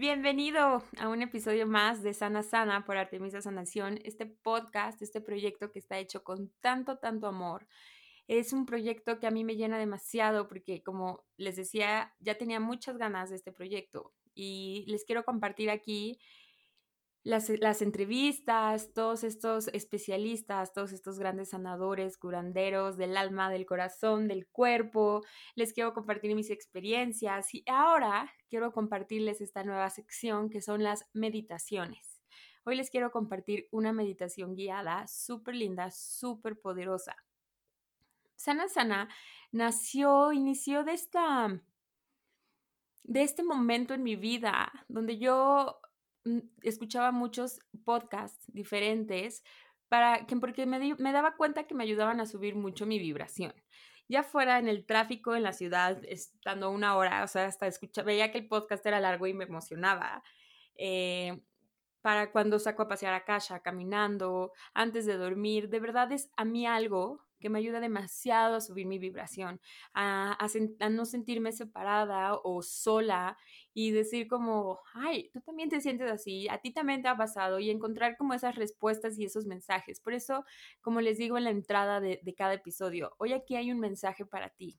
Bienvenido a un episodio más de Sana Sana por Artemisa Sanación, este podcast, este proyecto que está hecho con tanto, tanto amor. Es un proyecto que a mí me llena demasiado porque, como les decía, ya tenía muchas ganas de este proyecto y les quiero compartir aquí las, entrevistas, todos estos especialistas, todos estos grandes sanadores, curanderos del alma, del corazón, del cuerpo. Les quiero compartir mis experiencias y ahora quiero compartirles esta nueva sección que son las meditaciones. Hoy les quiero compartir una meditación guiada súper linda, súper poderosa. Sana Sana nació, inició de esta de este momento en mi vida donde yo escuchaba muchos podcasts diferentes para que, porque me, me daba cuenta que me ayudaban a subir mucho mi vibración ya fuera en el tráfico en la ciudad, estando una hora, o sea, hasta escuchaba, veía que el podcast era largo y me emocionaba. Eh, para cuando saco a pasear a casa, caminando, antes de dormir, de verdad es a mí algo que me ayuda demasiado a subir mi vibración, a, no sentirme separada o sola y decir como, ay, tú también te sientes así, a ti también te ha pasado y encontrar como esas respuestas y esos mensajes. Por eso, como les digo en la entrada de, cada episodio, hoy aquí hay un mensaje para ti.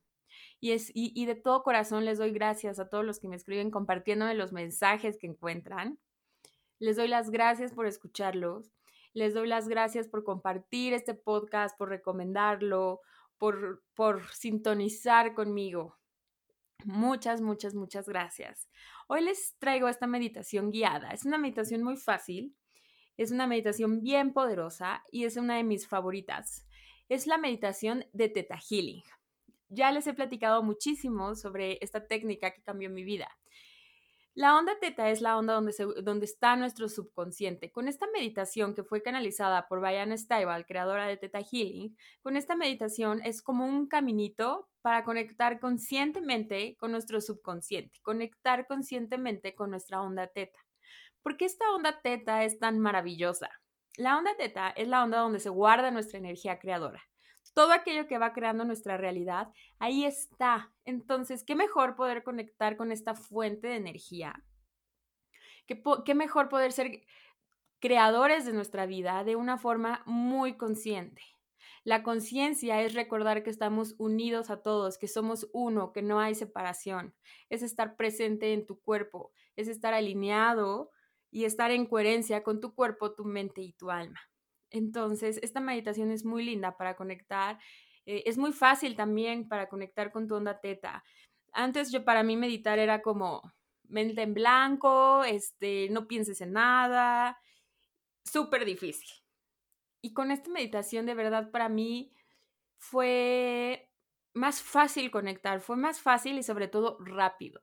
Y, es, y de todo corazón les doy gracias a todos los que me escriben compartiéndome los mensajes que encuentran. Les doy las gracias por escucharlos les doy las gracias por compartir este podcast, por recomendarlo, por, por sintonizar conmigo. Muchas, muchas, muchas gracias. Hoy les traigo esta meditación guiada. Es una meditación muy fácil, es una meditación bien poderosa y es una de mis favoritas. Es la meditación de Theta Healing. Ya les he platicado muchísimo sobre esta técnica que cambió mi vida. La onda teta es la onda donde, donde está nuestro subconsciente. Con esta meditación que fue canalizada por Diane Stiebel, creadora de Teta Healing, con esta meditación es como un caminito para conectar conscientemente con nuestro subconsciente, conectar conscientemente con nuestra onda teta. ¿Por qué esta onda teta es tan maravillosa? La onda teta es la onda donde se guarda nuestra energía creadora todo aquello que va creando nuestra realidad, ahí está. Entonces, ¿qué mejor poder conectar con esta fuente de energía? ¿Qué, mejor poder ser creadores de nuestra vida de una forma muy consciente? La conciencia es recordar que estamos unidos a todos, que somos uno, que no hay separación. Es estar presente en tu cuerpo, es estar alineado y estar en coherencia con tu cuerpo, tu mente y tu alma. Entonces, esta meditación es muy linda para conectar. Eh, es muy fácil también para conectar con tu onda teta. Antes yo para mí meditar era como mente en blanco, este, no pienses en nada, súper difícil. Y con esta meditación de verdad para mí fue más fácil conectar, fue más fácil y sobre todo rápido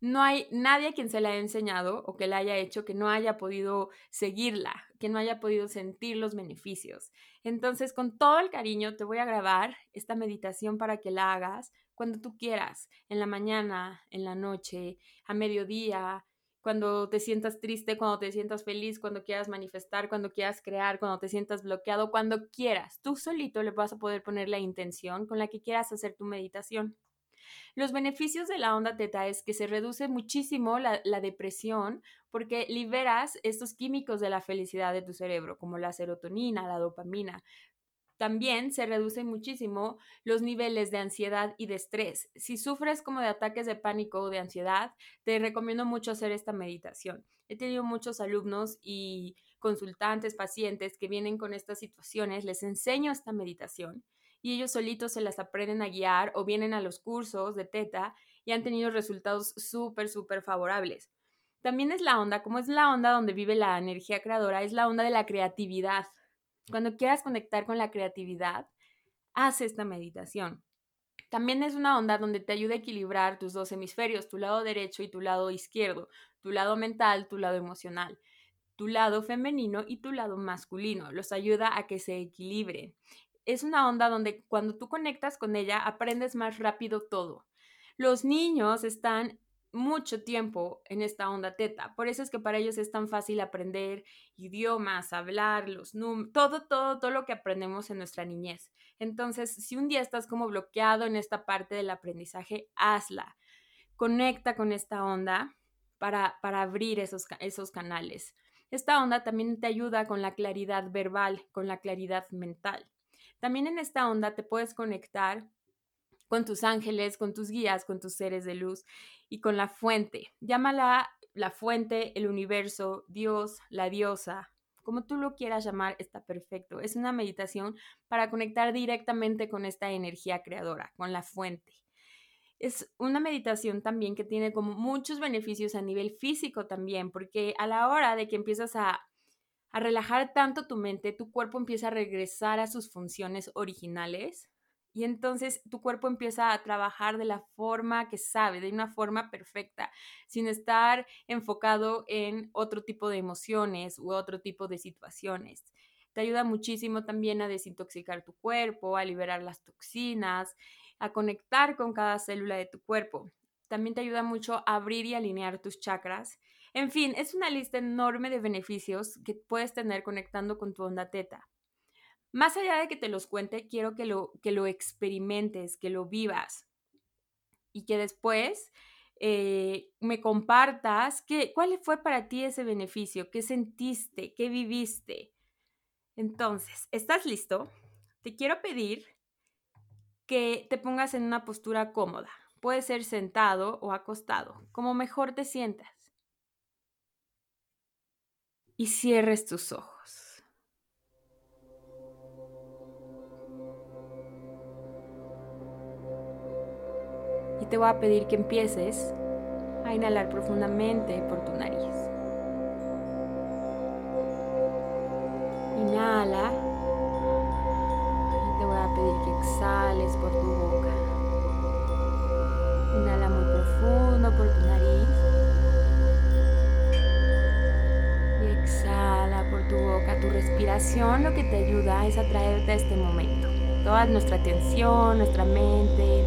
no hay nadie a quien se la haya enseñado o que la haya hecho que no haya podido seguirla, que no haya podido sentir los beneficios. Entonces, con todo el cariño, te voy a grabar esta meditación para que la hagas cuando tú quieras, en la mañana, en la noche, a mediodía, cuando te sientas triste, cuando te sientas feliz, cuando quieras manifestar, cuando quieras crear, cuando te sientas bloqueado, cuando quieras. Tú solito le vas a poder poner la intención con la que quieras hacer tu meditación. Los beneficios de la onda teta es que se reduce muchísimo la, depresión porque liberas estos químicos de la felicidad de tu cerebro, como la serotonina, la dopamina. También se reducen muchísimo los niveles de ansiedad y de estrés. Si sufres como de ataques de pánico o de ansiedad, te recomiendo mucho hacer esta meditación. He tenido muchos alumnos y consultantes, pacientes que vienen con estas situaciones, les enseño esta meditación y ellos solitos se las aprenden a guiar o vienen a los cursos de teta y han tenido resultados súper, súper favorables. También es la onda, como es la onda donde vive la energía creadora, es la onda de la creatividad. Cuando quieras conectar con la creatividad, haz esta meditación. También es una onda donde te ayuda a equilibrar tus dos hemisferios, tu lado derecho y tu lado izquierdo, tu lado mental, tu lado emocional. tu lado femenino y tu lado masculino, los ayuda a que se equilibren. Es una onda donde cuando tú conectas con ella aprendes más rápido todo. Los niños están mucho tiempo en esta onda teta. Por eso es que para ellos es tan fácil aprender idiomas, hablar, los números, todo, todo, todo lo que aprendemos en nuestra niñez. Entonces, si un día estás como bloqueado en esta parte del aprendizaje, hazla. Conecta con esta onda para, para abrir esos, esos canales. Esta onda también te ayuda con la claridad verbal, con la claridad mental. También en esta onda te puedes conectar con tus ángeles, con tus guías, con tus seres de luz y con la fuente. Llámala la fuente, el universo, Dios, la diosa, como tú lo quieras llamar, está perfecto. Es una meditación para conectar directamente con esta energía creadora, con la fuente. Es una meditación también que tiene como muchos beneficios a nivel físico también, porque a la hora de que empiezas a, a relajar tanto tu mente, tu cuerpo empieza a regresar a sus funciones originales y entonces tu cuerpo empieza a trabajar de la forma que sabe, de una forma perfecta, sin estar enfocado en otro tipo de emociones u otro tipo de situaciones. Te ayuda muchísimo también a desintoxicar tu cuerpo, a liberar las toxinas, a conectar con cada célula de tu cuerpo. También te ayuda mucho a abrir y alinear tus chakras. En fin, es una lista enorme de beneficios que puedes tener conectando con tu onda teta. Más allá de que te los cuente, quiero que lo, que lo experimentes, que lo vivas y que después eh, me compartas qué, cuál fue para ti ese beneficio, qué sentiste, qué viviste. Entonces, ¿estás listo? Te quiero pedir que te pongas en una postura cómoda. Puede ser sentado o acostado, como mejor te sientas. Y cierres tus ojos. te voy a pedir que empieces a inhalar profundamente por tu nariz. Inhala y te voy a pedir que exhales por tu boca. Inhala muy profundo por tu nariz. Tu boca. Tu respiración lo que te ayuda es a traerte a este momento. Toda nuestra atención, nuestra mente,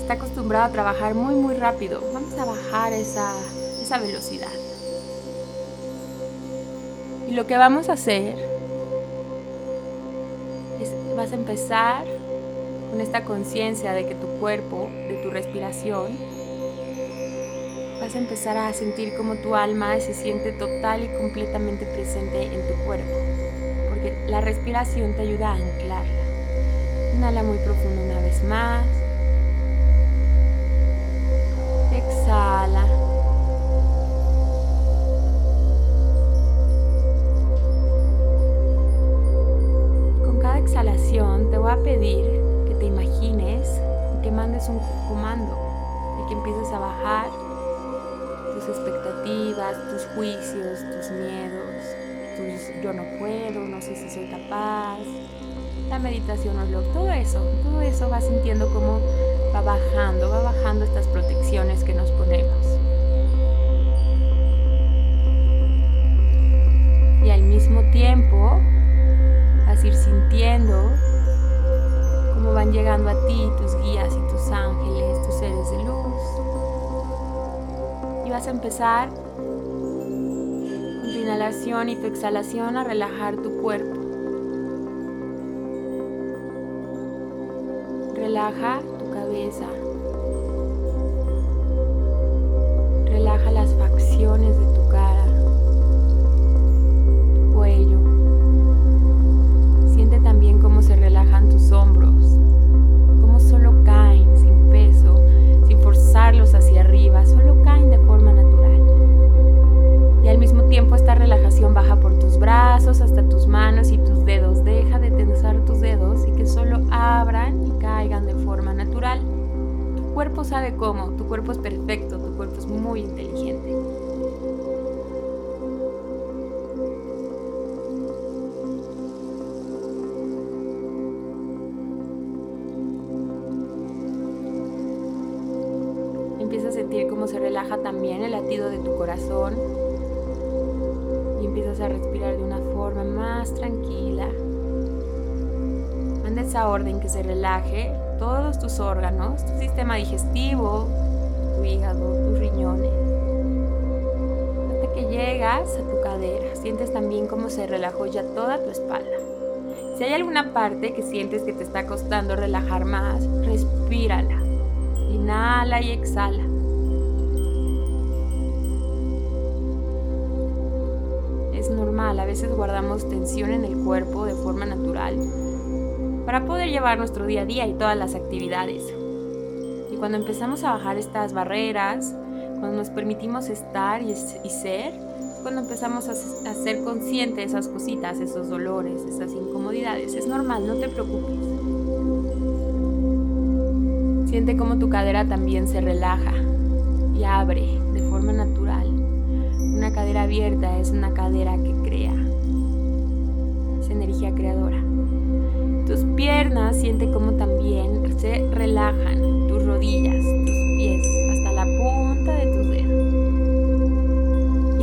está acostumbrado a trabajar muy, muy rápido. Vamos a bajar esa, esa velocidad. Y lo que vamos a hacer es, vas a empezar con esta conciencia de que tu cuerpo, de tu respiración, vas a empezar a sentir como tu alma se siente total y completamente presente en tu cuerpo. Porque la respiración te ayuda a anclarla. Inhala muy profundo una vez más. exhala. Con cada exhalación te voy a pedir que te imagines que mandes un comando y que empieces a bajar tus juicios, tus miedos, tus yo no puedo, no sé si soy capaz, la meditación o todo eso, todo eso va sintiendo como va bajando, va bajando estas protecciones que nos ponemos. Y al mismo tiempo vas a ir sintiendo cómo van llegando a ti tus guías y tus ángeles, tus seres de luz. Y vas a empezar inhalación y tu exhalación a relajar tu cuerpo. Relaja cuerpo sabe cómo, tu cuerpo es perfecto, tu cuerpo es muy inteligente. Empieza a sentir cómo se relaja también el latido de tu corazón, empiezas a respirar de una forma más tranquila. Manda esa orden que se relaje todos tus órganos, tu sistema digestivo, tu hígado, tus riñones. Hasta que llegas a tu cadera, sientes también cómo se relajó ya toda tu espalda. Si hay alguna parte que sientes que te está costando relajar más, respírala. Inhala y exhala. Es normal, a veces guardamos tensión en el cuerpo de forma natural para poder llevar nuestro día a día y todas las actividades. Y cuando empezamos a bajar estas barreras, cuando nos permitimos estar y, ser, cuando empezamos a, a ser conscientes de esas cositas, esos dolores, esas incomodidades, es normal, no te preocupes. Siente cómo tu cadera también se relaja y abre de forma natural. Una cadera abierta es una cadera que crea, es energía creadora. Tus piernas siente como también se relajan, tus rodillas, tus pies, hasta la punta de tus dedos.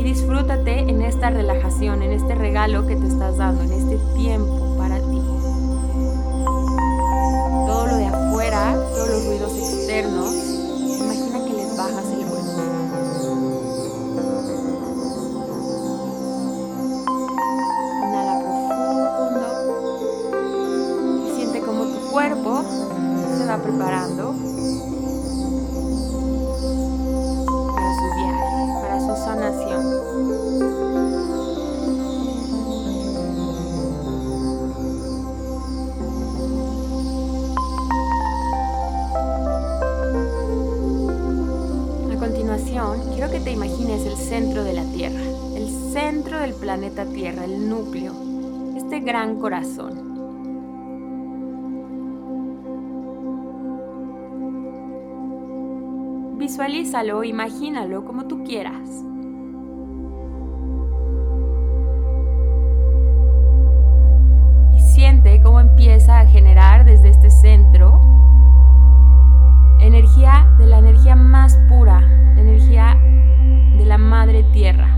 Y disfrútate en esta relajación, en este regalo que te estás dando, en este tiempo para ti. Todo lo de afuera, todos los ruidos externos, preparando para su viaje, para su sanación. A continuación, quiero que te imagines el centro de la Tierra, el centro del planeta Tierra, el núcleo, este gran corazón. Visualízalo, imagínalo como tú quieras. Y siente cómo empieza a generar desde este centro energía de la energía más pura, energía de la madre tierra.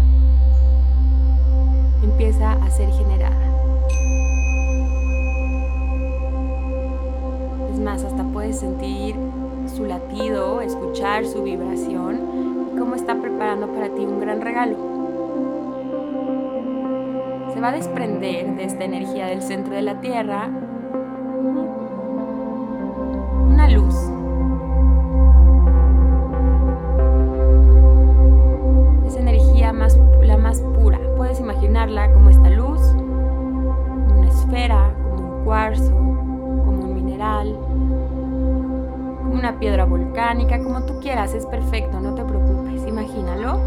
Empieza a ser generada. Es más, hasta puedes sentir su latido, escuchar su vibración y cómo está preparando para ti un gran regalo. Se va a desprender de esta energía del centro de la Tierra una luz. Es energía más, la más pura. Puedes imaginarla como esta luz, una esfera, como un cuarzo, piedra volcánica, como tú quieras, es perfecto, no te preocupes, imagínalo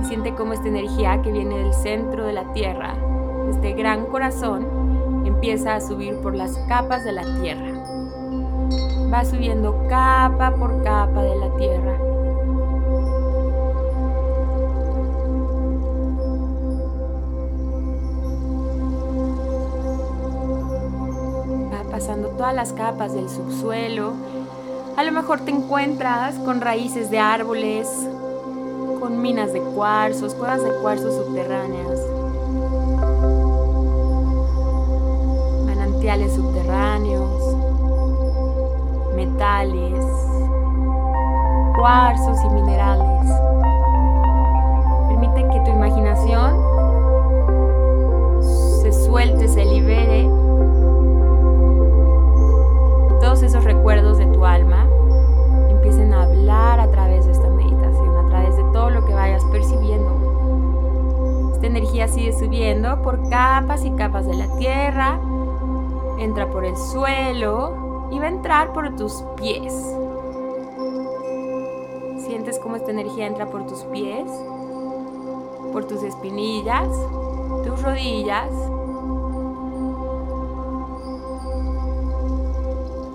y siente cómo esta energía que viene del centro de la Tierra, este gran corazón, empieza a subir por las capas de la Tierra. Va subiendo capa por capa de la Tierra. Va pasando todas las capas del subsuelo a lo mejor te encuentras con raíces de árboles, con minas de cuarzos, cuevas de cuarzos subterráneas, manantiales subterráneos, metales, cuarzos y minerales. Permite que tu imaginación se suelte, se libere subiendo por capas y capas de la tierra, entra por el suelo y va a entrar por tus pies. Sientes cómo esta energía entra por tus pies, por tus espinillas, tus rodillas,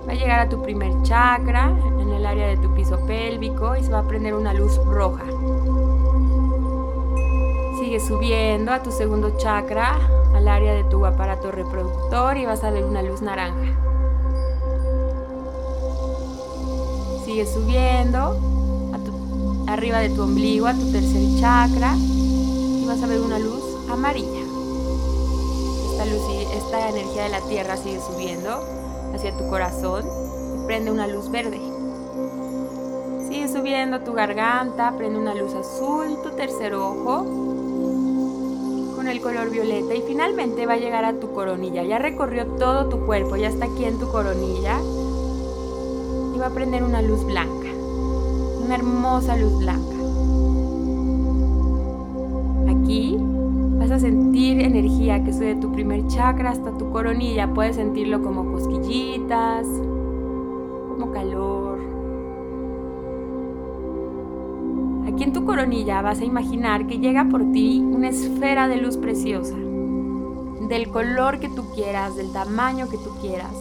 Va a llegar a tu primer chakra, en el área de tu piso pélvico, y se va a prender una luz roja. Subiendo a tu segundo chakra, al área de tu aparato reproductor, y vas a ver una luz naranja. Sigue subiendo arriba de tu ombligo, a tu tercer chakra, y vas a ver una luz amarilla. Esta, luz, esta energía de la tierra sigue subiendo hacia tu corazón y prende una luz verde. Sigue subiendo tu garganta, prende una luz azul, tu tercer ojo con el color violeta y finalmente va a llegar a tu coronilla. Ya recorrió todo tu cuerpo, ya está aquí en tu coronilla y va a prender una luz blanca, una hermosa luz blanca. Aquí vas a sentir energía que sube de tu primer chakra hasta tu coronilla. Puedes sentirlo como cosquillitas, como calor. Aquí en tu coronilla vas a imaginar que llega por ti una esfera de luz preciosa, del color que tú quieras, del tamaño que tú quieras.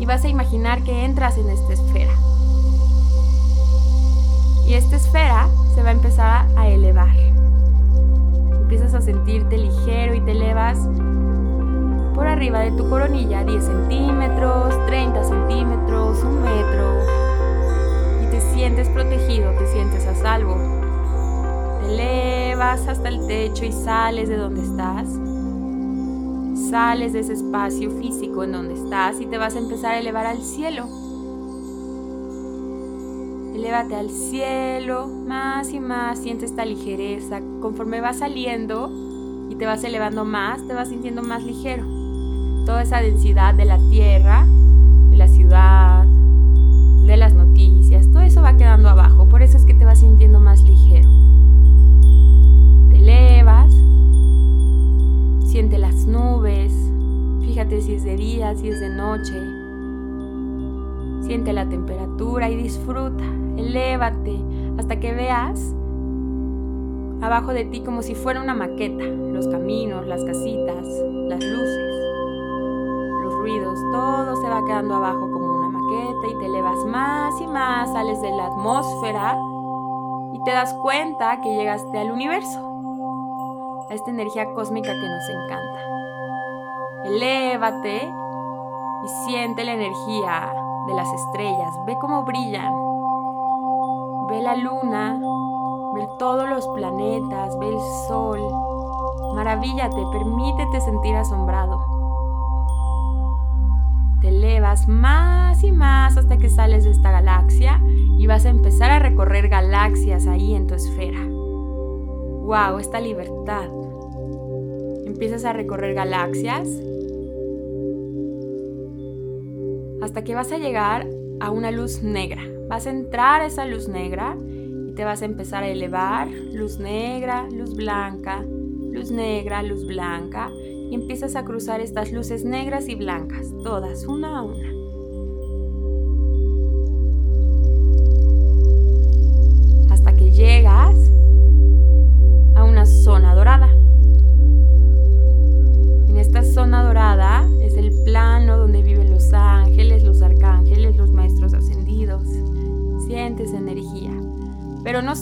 Y vas a imaginar que entras en esta esfera. Y esta esfera se va a empezar a elevar empiezas a sentirte ligero y te elevas por arriba de tu coronilla 10 centímetros, 30 centímetros, un metro y te sientes protegido, te sientes a salvo. Elevas hasta el techo y sales de donde estás. Sales de ese espacio físico en donde estás y te vas a empezar a elevar al cielo. Elévate al cielo, más y más, siente esta ligereza. Conforme vas saliendo y te vas elevando más, te vas sintiendo más ligero. Toda esa densidad de la tierra, de la ciudad, de las noticias, todo eso va quedando abajo. Por eso es que te vas sintiendo más ligero. Siente las nubes, fíjate si es de día, si es de noche Siente la temperatura y disfruta. Elévate hasta que veas abajo de ti como si fuera una maqueta. Los caminos, las casitas, las luces, los ruidos, todo se va quedando abajo como una maqueta y te elevas más y más, sales de la atmósfera y te das cuenta que llegaste al universo, a esta energía cósmica que nos encanta. Elévate y siente la energía de las estrellas, ve cómo brillan, ve la luna, ve todos los planetas, ve el sol, maravíllate, permítete sentir asombrado. Te elevas más y más hasta que sales de esta galaxia y vas a empezar a recorrer galaxias ahí en tu esfera. ¡Wow! Esta libertad. Empiezas a recorrer galaxias hasta que vas a llegar a una luz negra. Vas a entrar a esa luz negra y te vas a empezar a elevar, luz negra, luz blanca, luz negra, luz blanca, y empiezas a cruzar estas luces negras y blancas, todas, una a una.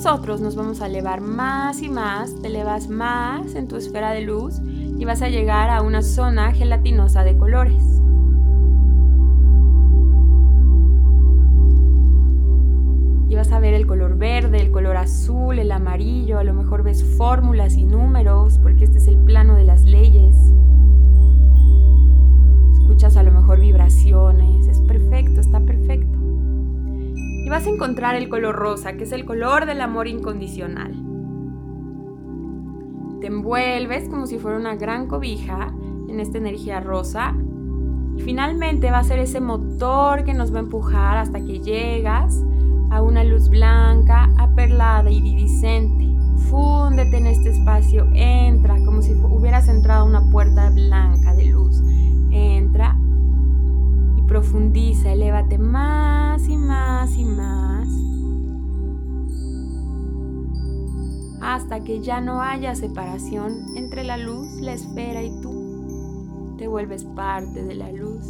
Nosotros nos vamos a elevar más y más, te elevas más en tu esfera de luz y vas a llegar a una zona gelatinosa de colores. Y vas a ver el color verde, el color azul, el amarillo, a lo mejor ves fórmulas y números, porque este es el plano de las leyes escuchas a lo mejor vibraciones, es perfecto, está perfecto. Y vas a encontrar el color rosa, que es el color del amor incondicional. Te envuelves como si fuera una gran cobija en esta energía rosa y finalmente va a ser ese motor que nos va a empujar hasta que llegas a una luz blanca, aperlada, iridiscente. Fúndete en este espacio, entra como si hubieras entrado a una puerta blanca de luz entra y profundiza, elévate más y más y más hasta que ya no haya separación entre la luz, la esfera y tú. Te vuelves parte de la luz,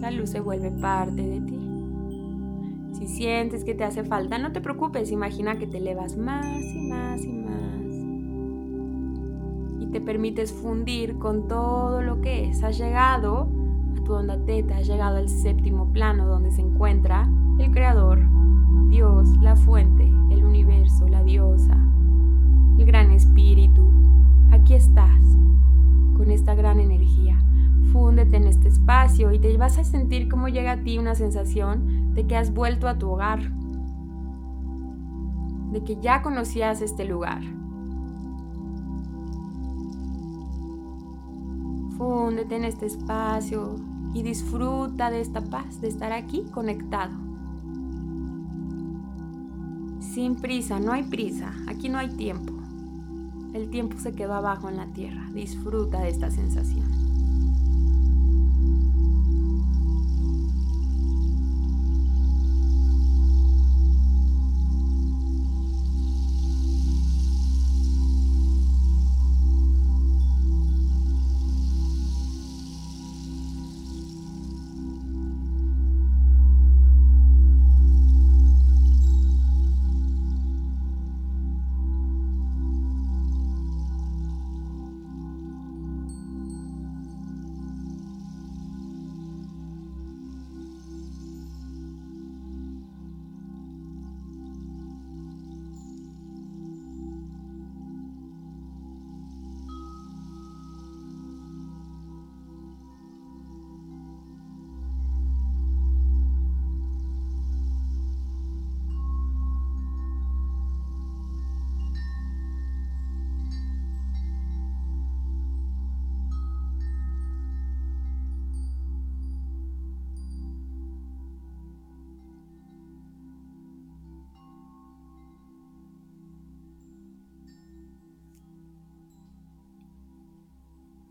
la luz se vuelve parte de ti. Si sientes que te hace falta, no te preocupes, imagina que te elevas más y más y más te permites fundir con todo lo que es. Has llegado a tu onda teta, has llegado al séptimo plano donde se encuentra el creador, Dios, la fuente, el universo, la diosa, el gran espíritu, aquí estás, con esta gran energía. Fúndete en este espacio y te vas a sentir cómo llega a ti una sensación de que has vuelto a tu hogar, de que ya conocías este lugar. Fúndete en este espacio y disfruta de esta paz, de estar aquí conectado. Sin prisa, no hay prisa, aquí no hay tiempo. El tiempo se quedó abajo en la tierra. Disfruta de esta sensación.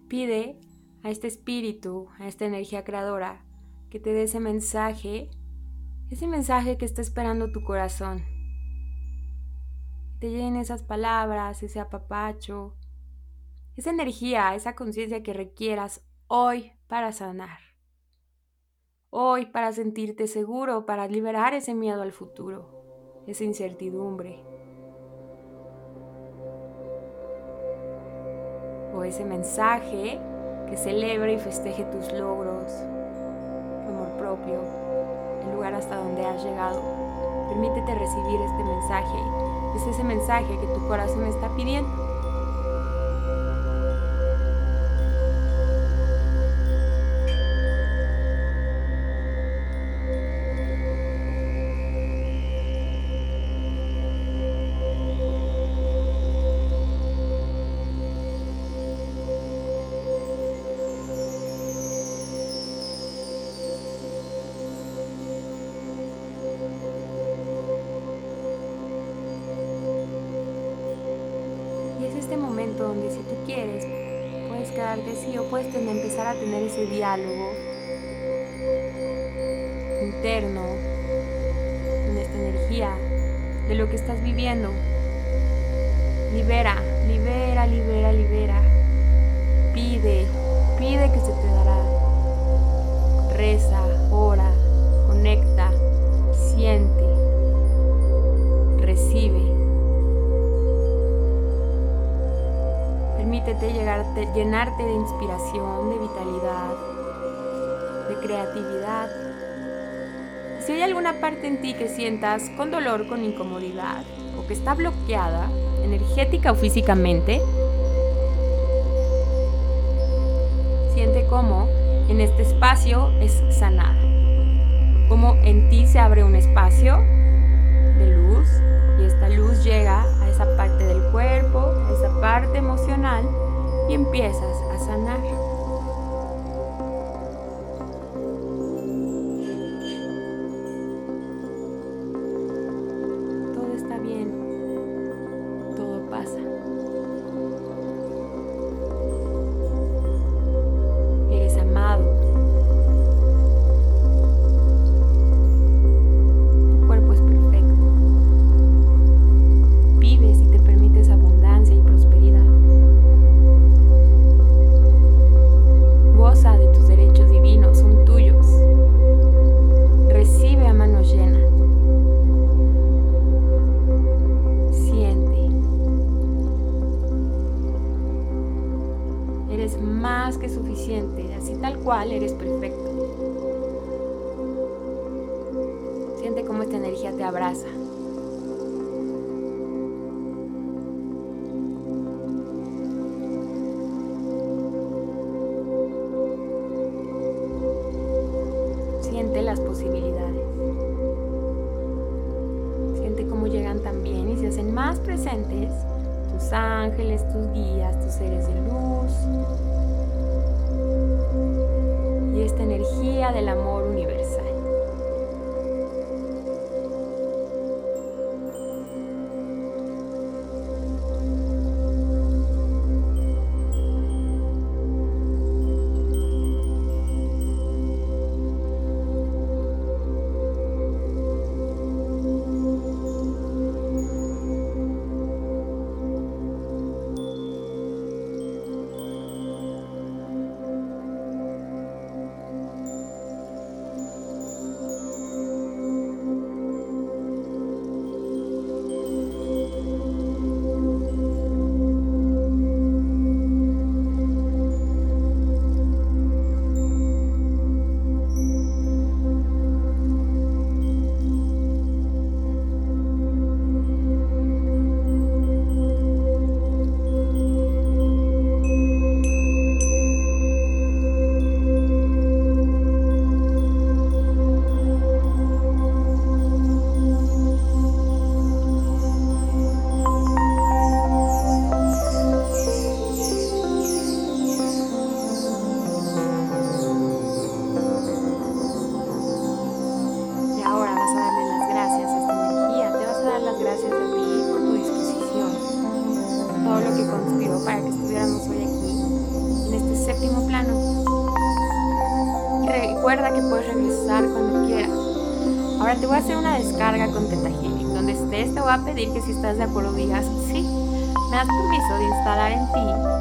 Pide a este espíritu, a esta energía creadora, que te dé ese mensaje, ese mensaje que está esperando tu corazón. Te llenen esas palabras, ese apapacho, esa energía, esa conciencia que requieras hoy para sanar. Hoy para sentirte seguro, para liberar ese miedo al futuro, esa incertidumbre. O ese mensaje que celebre y festeje tus logros, tu amor propio, el lugar hasta donde has llegado. Permítete recibir este mensaje. Es ese mensaje que tu corazón está pidiendo. Puedes quedarte así o puedes empezar a tener ese diálogo interno con esta energía de lo que estás viviendo. Libera, libera, libera, libera. Pide, pide que Llegarte, llenarte de inspiración, de vitalidad, de creatividad. Si hay alguna parte en ti que sientas con dolor, con incomodidad o que está bloqueada, energética o físicamente, siente cómo en este espacio es sanada. Cómo en ti se abre un espacio parte emocional y empiezas a sanar. Tus ángeles, tus guías, tus seres de luz. Y esta energía del amor que si estás de acuerdo digas sí. Me das permiso de instalar en ti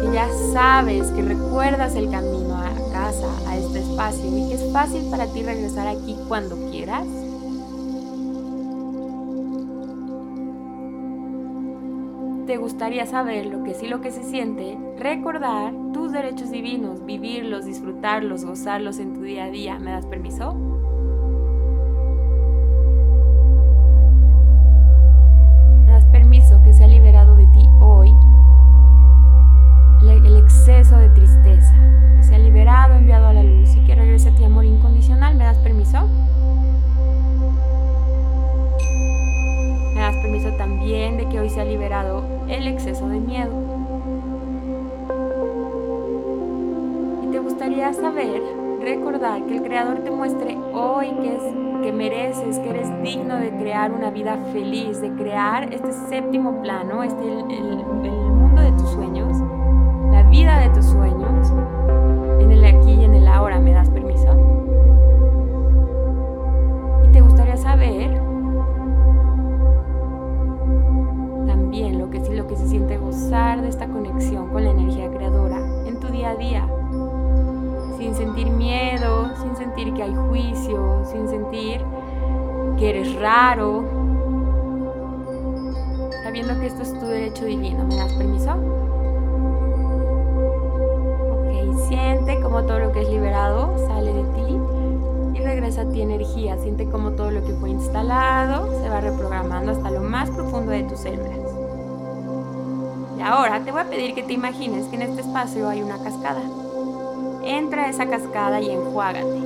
que ya sabes, que recuerdas el camino a casa, a este espacio y que es fácil para ti regresar aquí cuando quieras. te gustaría saber lo que sí lo que se siente, recordar tus derechos divinos, vivirlos, disfrutarlos, gozarlos en tu día a día. ¿Me das permiso? Exceso de tristeza? Que sea liberado, enviado a la luz y que regrese a ti amor incondicional. ¿Me das permiso? ¿Me das permiso también de que hoy sea liberado el exceso de miedo. Y te gustaría saber, recordar que el Creador te muestre hoy que, es, que mereces, que eres digno de crear una vida feliz, de crear este séptimo plano, este, el, el mundo de tus sueños, vida de tus sueños, en el aquí y en el ahora. ¿Me das permiso? Y te gustaría saber de esta conexión con la energía creadora en tu día a día, sin sentir miedo, sin sentir que hay juicio, sin sentir que eres raro, sabiendo que esto es tu derecho divino. ¿Me das permiso? Siente como todo lo que es liberado sale de ti y regresa a ti energía. Siente como todo lo que fue instalado se va reprogramando hasta lo más profundo de tus células. Y ahora te voy a pedir que te imagines que en este espacio hay una cascada. Entra a esa cascada y enjuágate.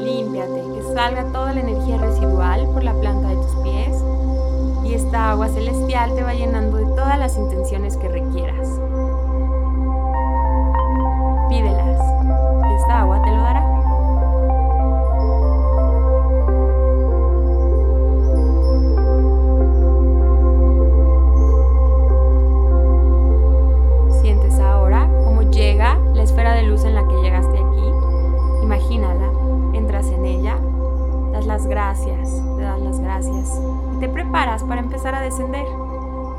Límpiate, que salga toda la energía residual por la planta de tus pies y esta agua celestial te va llenando de todas las intenciones que requieras.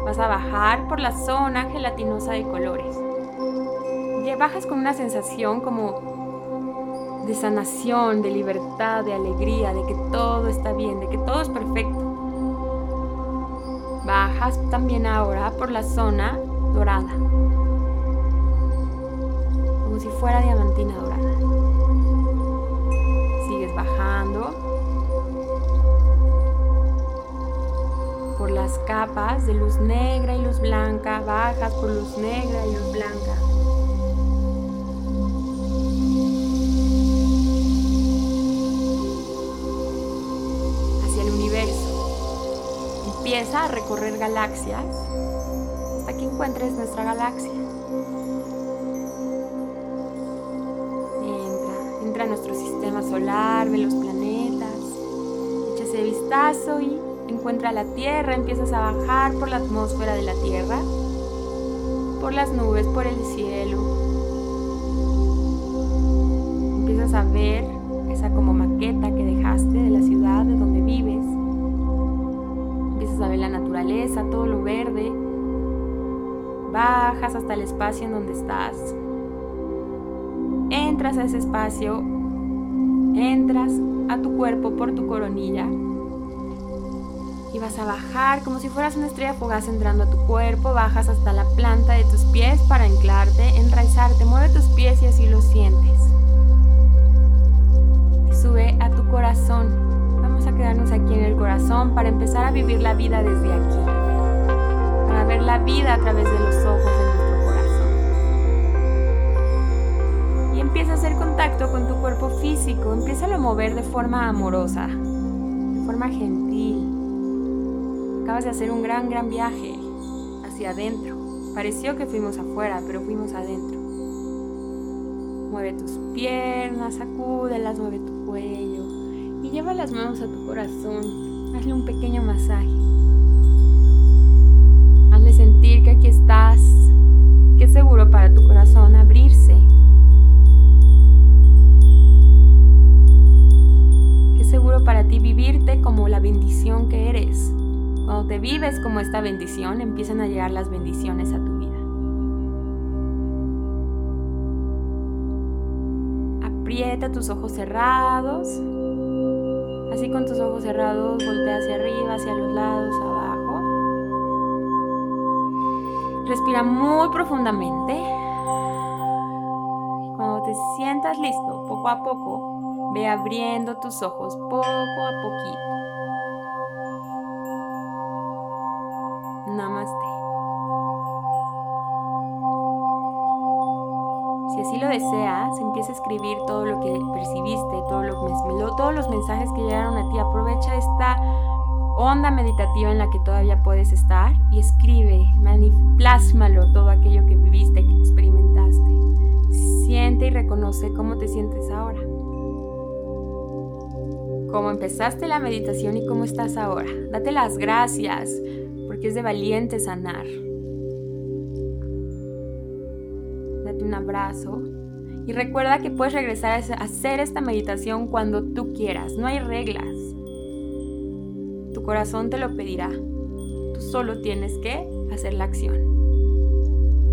Vas a bajar por la zona gelatinosa de colores. Ya bajas con una sensación como de sanación, de libertad, de alegría, de que todo está bien, de que todo es perfecto. Bajas también ahora por la zona dorada, como si fuera diamantina dorada. las capas de luz negra y luz blanca, bajas por luz negra y luz blanca. Hacia el universo. Empieza a recorrer galaxias hasta que encuentres nuestra galaxia. Entra, entra a nuestro sistema solar, ve los planetas, echa ese vistazo y encuentra la Tierra, empiezas a bajar por la atmósfera de la Tierra, por las nubes, por el cielo. Empiezas a ver esa como maqueta que dejaste de la ciudad de donde vives. Empiezas a ver la naturaleza, todo lo verde. Bajas hasta el espacio en donde estás. Entras a ese espacio. Entras a tu cuerpo por tu coronilla vas a bajar como si fueras una estrella fugaz entrando a tu cuerpo, bajas hasta la planta de tus pies para anclarte, enraizarte, mueve tus pies y así lo sientes. Sube a tu corazón. Vamos a quedarnos aquí en el corazón para empezar a vivir la vida desde aquí, para ver la vida a través de los ojos de nuestro corazón. Y empieza a hacer contacto con tu cuerpo físico, empieza a mover de forma amorosa, de forma gentil Acabas de hacer un gran, gran viaje hacia adentro. Pareció que fuimos afuera, pero fuimos adentro. Mueve tus piernas, sacúdelas, mueve tu cuello y lleva las manos a tu corazón. Hazle un pequeño masaje. Hazle sentir que aquí estás, que seguro para tu corazón abrirse. Que seguro para ti vivirte como la bendición que eres. Cuando te vives como esta bendición, empiezan a llegar las bendiciones a tu vida. Aprieta tus ojos cerrados. Así con tus ojos cerrados, voltea hacia arriba, hacia los lados, abajo. Respira muy profundamente. Cuando te sientas listo, poco a poco, ve abriendo tus ojos poco a poquito. Deseas, empieza a escribir todo lo que percibiste, todo lo, todos los mensajes que llegaron a ti. Aprovecha esta onda meditativa en la que todavía puedes estar y escribe, plásmalo todo aquello que viviste, que experimentaste. Siente y reconoce cómo te sientes ahora. Cómo empezaste la meditación y cómo estás ahora. Date las gracias porque es de valiente sanar. Un abrazo y recuerda que puedes regresar a hacer esta meditación cuando tú quieras, no hay reglas. Tu corazón te lo pedirá, tú solo tienes que hacer la acción.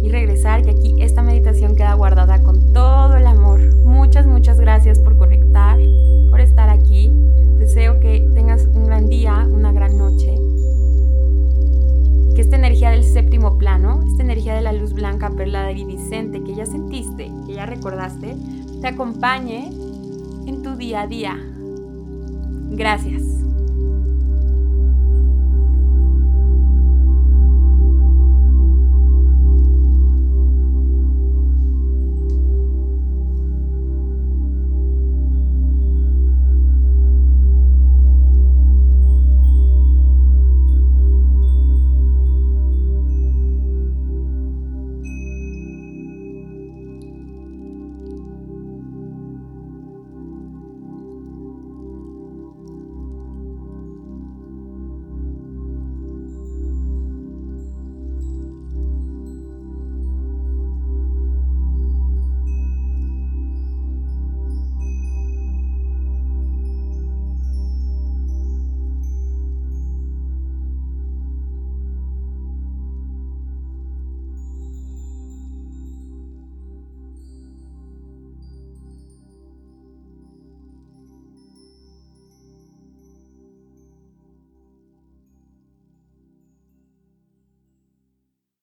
Y regresar, que aquí esta meditación queda guardada con todo el amor. Muchas, muchas gracias por conectar, por estar aquí. Deseo que tengas un gran día, una gran noche que esta energía del séptimo plano, esta energía de la luz blanca, perla iridiscente que ya sentiste, que ya recordaste, te acompañe en tu día a día. Gracias.